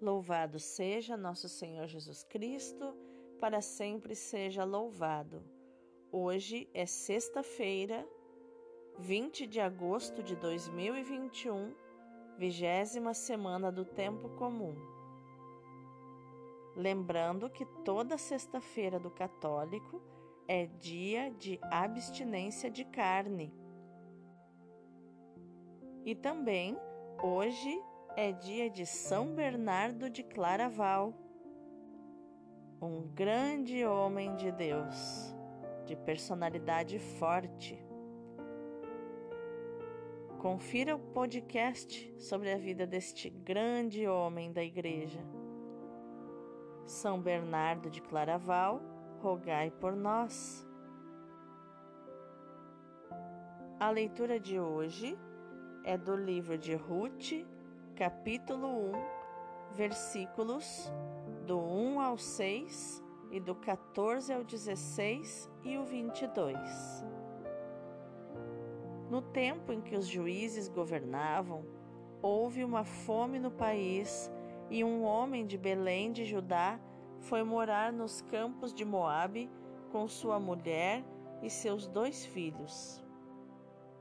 Louvado seja nosso Senhor Jesus Cristo, para sempre seja louvado. Hoje é sexta-feira, 20 de agosto de 2021, vigésima semana do Tempo Comum. Lembrando que toda sexta-feira do católico é dia de abstinência de carne. E também hoje é dia de São Bernardo de Claraval, um grande homem de Deus, de personalidade forte. Confira o podcast sobre a vida deste grande homem da Igreja. São Bernardo de Claraval, rogai por nós. A leitura de hoje é do livro de Ruth capítulo 1, versículos do 1 ao 6 e do 14 ao 16 e o 22. No tempo em que os juízes governavam, houve uma fome no país e um homem de Belém de Judá foi morar nos campos de Moabe com sua mulher e seus dois filhos.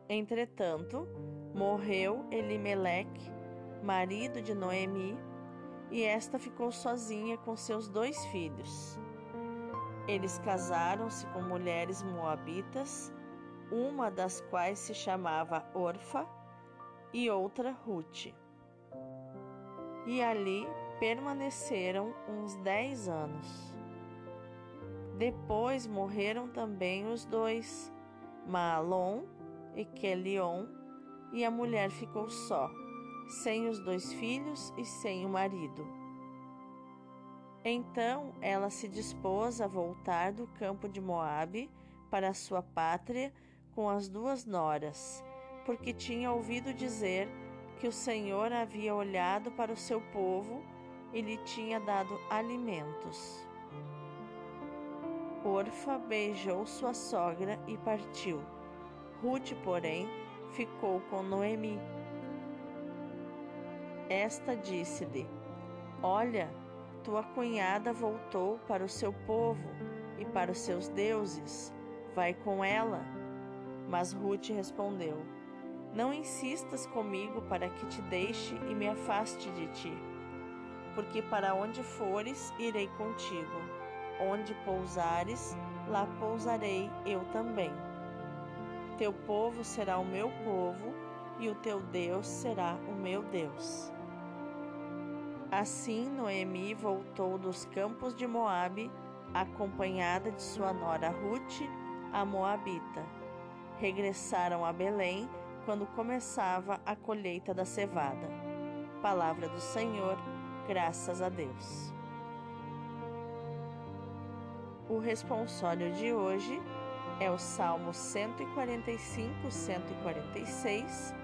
Entretanto, morreu Elimeleque, marido de Noemi, e esta ficou sozinha com seus dois filhos. Eles casaram-se com mulheres moabitas, uma das quais se chamava Orfa e outra Ruth. E ali permaneceram uns dez anos. Depois morreram também os dois, Maalon e Quelion, e a mulher ficou só sem os dois filhos e sem o marido. Então ela se dispôs a voltar do campo de Moabe para sua pátria com as duas noras, porque tinha ouvido dizer que o Senhor havia olhado para o seu povo e lhe tinha dado alimentos. Orfa beijou sua sogra e partiu. Ruth, porém, ficou com Noemi. Esta disse-lhe: Olha, tua cunhada voltou para o seu povo e para os seus deuses. Vai com ela. Mas Ruth respondeu: Não insistas comigo para que te deixe e me afaste de ti. Porque para onde fores, irei contigo. Onde pousares, lá pousarei eu também. Teu povo será o meu povo, e o teu Deus será o meu Deus. Assim Noemi voltou dos campos de Moabe, acompanhada de sua nora Ruth, a moabita. Regressaram a Belém quando começava a colheita da cevada. Palavra do Senhor, graças a Deus. O responsório de hoje é o Salmo 145, 146,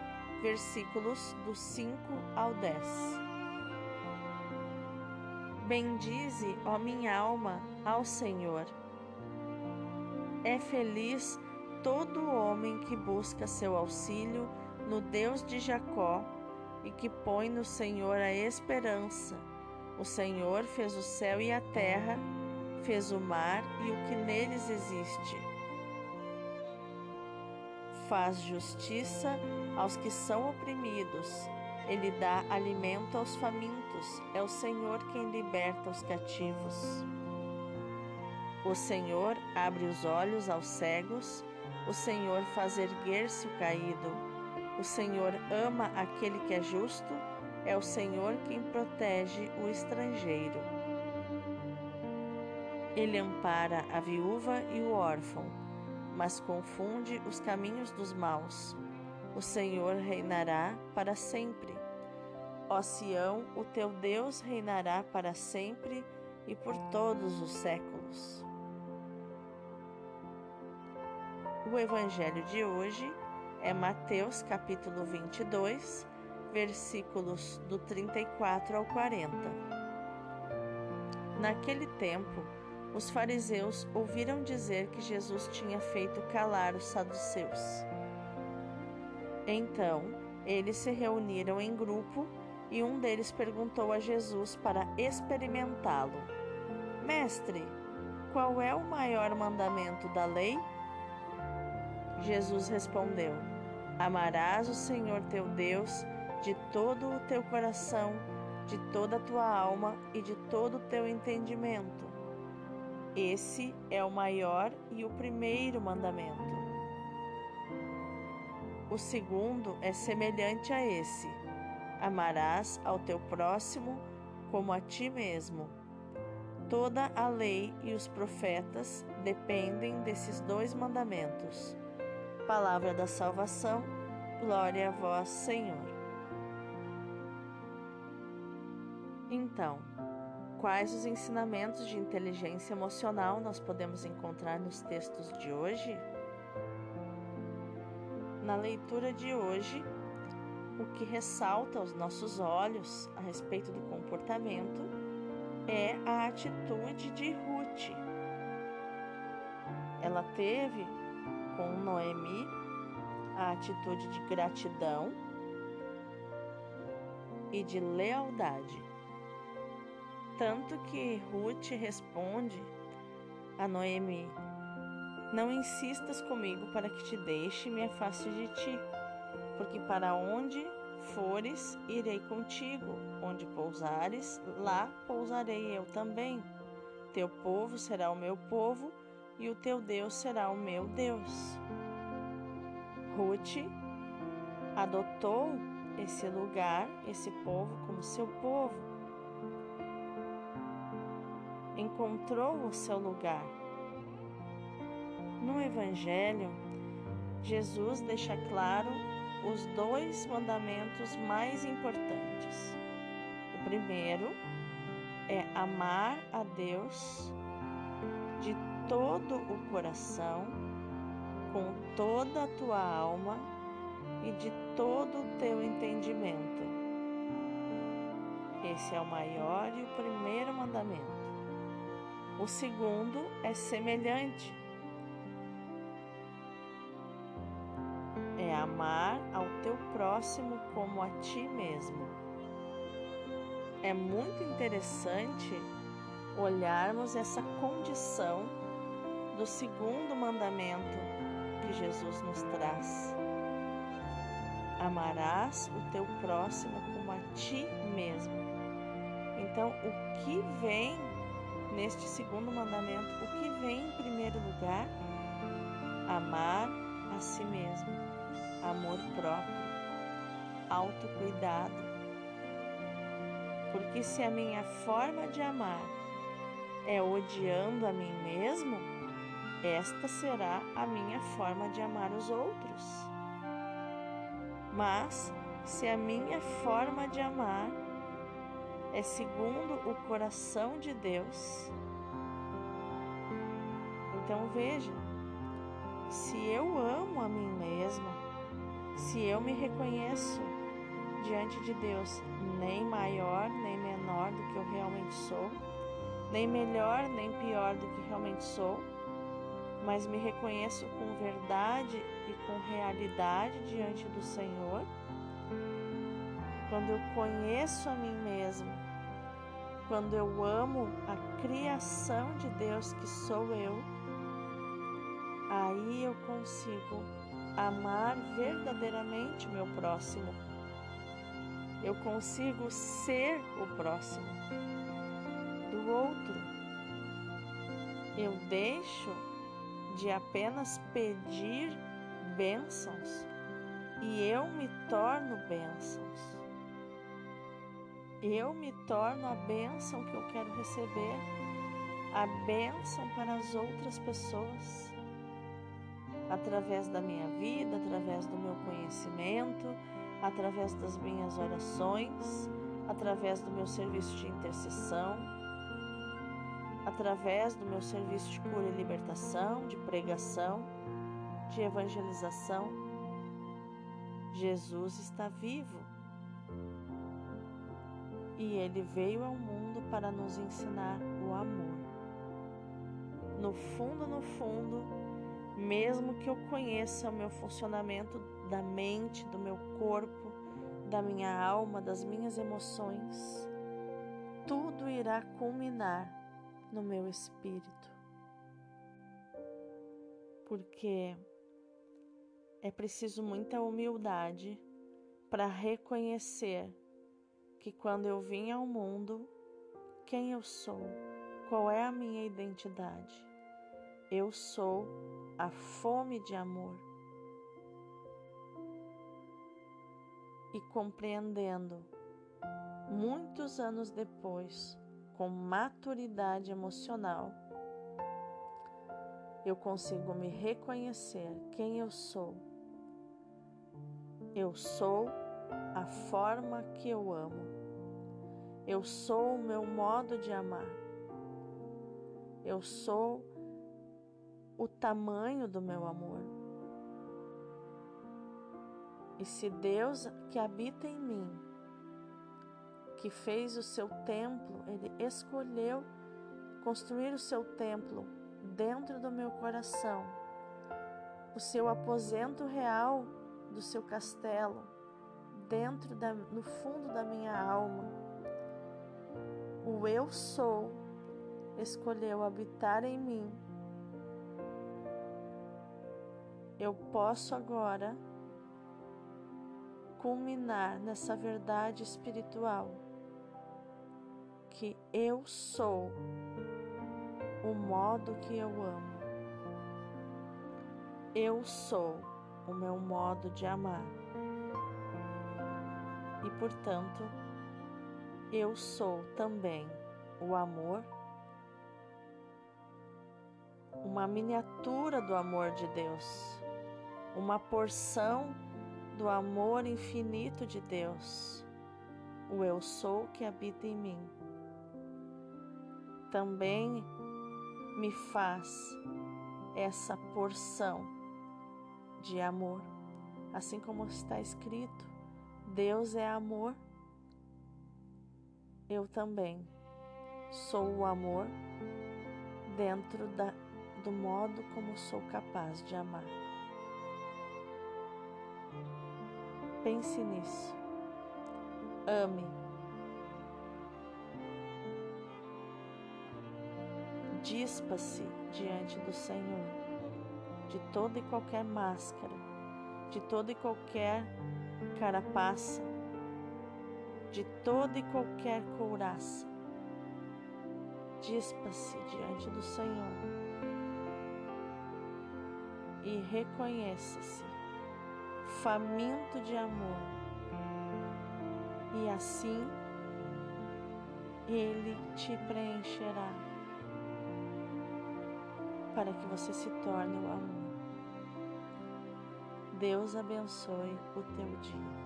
versículos do 5 ao 10. Bendize, ó minha alma, ao Senhor. É feliz todo homem que busca seu auxílio no Deus de Jacó e que põe no Senhor a esperança. O Senhor fez o céu e a terra, fez o mar e o que neles existe. Faz justiça aos que são oprimidos ele dá alimento aos famintos, é o Senhor quem liberta os cativos. O Senhor abre os olhos aos cegos, o Senhor faz erguer-se o caído. O Senhor ama aquele que é justo, é o Senhor quem protege o estrangeiro. Ele ampara a viúva e o órfão, mas confunde os caminhos dos maus. O Senhor reinará para sempre. Ó Sião, o teu Deus reinará para sempre e por todos os séculos. O evangelho de hoje é Mateus capítulo 22, versículos do 34 ao 40. Naquele tempo, os fariseus ouviram dizer que Jesus tinha feito calar os saduceus. Então, eles se reuniram em grupo e um deles perguntou a Jesus para experimentá-lo: Mestre, qual é o maior mandamento da lei? Jesus respondeu: Amarás o Senhor teu Deus de todo o teu coração, de toda a tua alma e de todo o teu entendimento. Esse é o maior e o primeiro mandamento. O segundo é semelhante a esse: amarás ao teu próximo como a ti mesmo. Toda a lei e os profetas dependem desses dois mandamentos. Palavra da salvação, glória a vós, Senhor. Então, quais os ensinamentos de inteligência emocional nós podemos encontrar nos textos de hoje? Na leitura de hoje, o que ressalta aos nossos olhos a respeito do comportamento é a atitude de Ruth. Ela teve com Noemi a atitude de gratidão e de lealdade. Tanto que Ruth responde a Noemi: Não insistas comigo para que te deixe e me afaste de ti, porque para onde fores, irei contigo, onde pousares, lá pousarei eu também. Teu povo será o meu povo e o teu Deus será o meu Deus. Ruth adotou esse lugar, esse povo, como seu povo encontrou o seu lugar. No Evangelho, Jesus deixa claro os dois mandamentos mais importantes. O primeiro é amar a Deus de todo o coração, com toda a tua alma e de todo o teu entendimento. Esse é o maior e o primeiro mandamento. O segundo é semelhante. Amar ao teu próximo como a ti mesmo. É muito interessante olharmos essa condição do segundo mandamento que Jesus nos traz. Amarás o teu próximo como a ti mesmo. Então, o que vem neste segundo mandamento, o que vem em primeiro lugar? Amar a si mesmo, amor próprio, autocuidado. Porque se a minha forma de amar é odiando a mim mesmo, esta será a minha forma de amar os outros. Mas se a minha forma de amar é segundo o coração de Deus. Então veja, se eu amo a mim mesma, se eu me reconheço diante de Deus nem maior nem menor do que eu realmente sou, nem melhor nem pior do que realmente sou, mas me reconheço com verdade e com realidade diante do Senhor, quando eu conheço a mim mesma quando eu amo a criação de Deus que sou eu, aí eu consigo amar verdadeiramente meu próximo. Eu consigo ser o próximo do outro. Eu deixo de apenas pedir bênçãos e eu me torno bênçãos eu me torno a bênção que eu quero receber, a bênção para as outras pessoas, através da minha vida, através do meu conhecimento, através das minhas orações, através do meu serviço de intercessão, através do meu serviço de cura e libertação, de pregação, de evangelização. Jesus está vivo e ele veio ao mundo para nos ensinar o amor. No fundo, no fundo, mesmo que eu conheça o meu funcionamento da mente, do meu corpo, da minha alma, das minhas emoções, tudo irá culminar no meu espírito. Porque é preciso muita humildade para reconhecer que quando eu vim ao mundo, quem eu sou, qual é a minha identidade. Eu sou a fome de amor. E compreendendo, muitos anos depois, com maturidade emocional, eu consigo me reconhecer quem eu sou. Eu sou a forma que eu amo. Eu sou o meu modo de amar. Eu sou o tamanho do meu amor. E se Deus que habita em mim, que fez o seu templo, ele escolheu construir o seu templo dentro do meu coração, o seu aposento real do seu castelo, dentro da, no fundo da minha alma. O eu sou escolheu habitar em mim eu posso agora culminar nessa verdade espiritual que eu sou o modo que eu amo. Eu sou o meu modo de amar. E portanto, eu sou também o amor, uma miniatura do amor de Deus uma porção do amor infinito de Deus, o Eu Sou que habita em mim. Também me faz essa porção de amor, assim como está escrito: Deus é amor. Eu também sou o amor dentro da, do modo como sou capaz de amar. Pense nisso. Ame. Dispa-se diante do Senhor de toda e qualquer máscara, de toda e qualquer carapaça, de toda e qualquer couraça. Dispa-se diante do Senhor e reconheça-se faminto de amor. E assim Ele te preencherá para que você se torne o amor. Deus abençoe o teu dia.